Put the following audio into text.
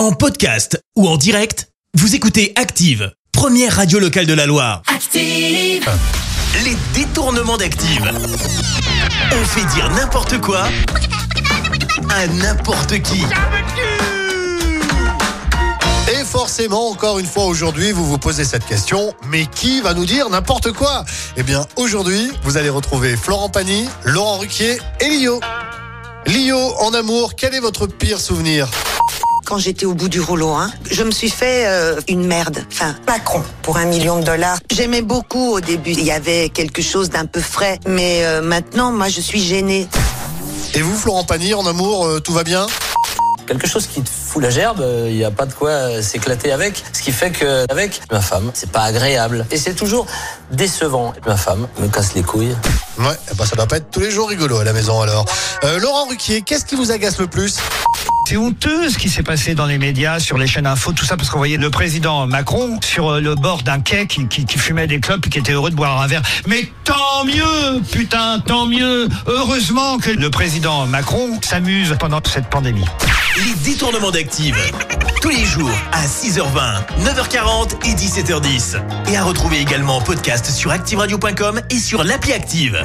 En podcast ou en direct, vous écoutez Active, première radio locale de la Loire. Active. Les détournements d'Active. On fait dire n'importe quoi à n'importe qui. Et forcément, encore une fois aujourd'hui, vous vous posez cette question, mais qui va nous dire n'importe quoi? Eh bien, aujourd'hui, vous allez retrouver Florent Pagny, Laurent Ruquier et Lio. Lio, en amour, quel est votre pire souvenir? Quand j'étais au bout du rouleau. Hein. Je me suis fait euh, une merde. Enfin, Macron pour un million de dollars. J'aimais beaucoup au début. Il y avait quelque chose d'un peu frais. Mais euh, maintenant, moi, je suis gênée. Et vous, Florent Pagny, en amour, euh, tout va bien? Quelque chose qui te fout la gerbe, il n'y a pas de quoi s'éclater avec. Ce qui fait que avec ma femme, c'est pas agréable et c'est toujours décevant. Ma femme me casse les couilles. Ouais, bah ça doit pas être tous les jours rigolo à la maison alors. Euh, Laurent Ruquier, qu'est-ce qui vous agace le plus? C'est honteux ce qui s'est passé dans les médias, sur les chaînes info, tout ça, parce qu'on voyait le président Macron sur le bord d'un quai qui, fumait des clopes et qui était heureux de boire un verre. Mais tant mieux, putain, tant mieux. Heureusement que le président Macron s'amuse pendant cette pandémie. Les détournements d'Active. Tous les jours à 6h20, 9h40 et 17h10. Et à retrouver également en podcast sur ActiveRadio.com et sur l'appli Active.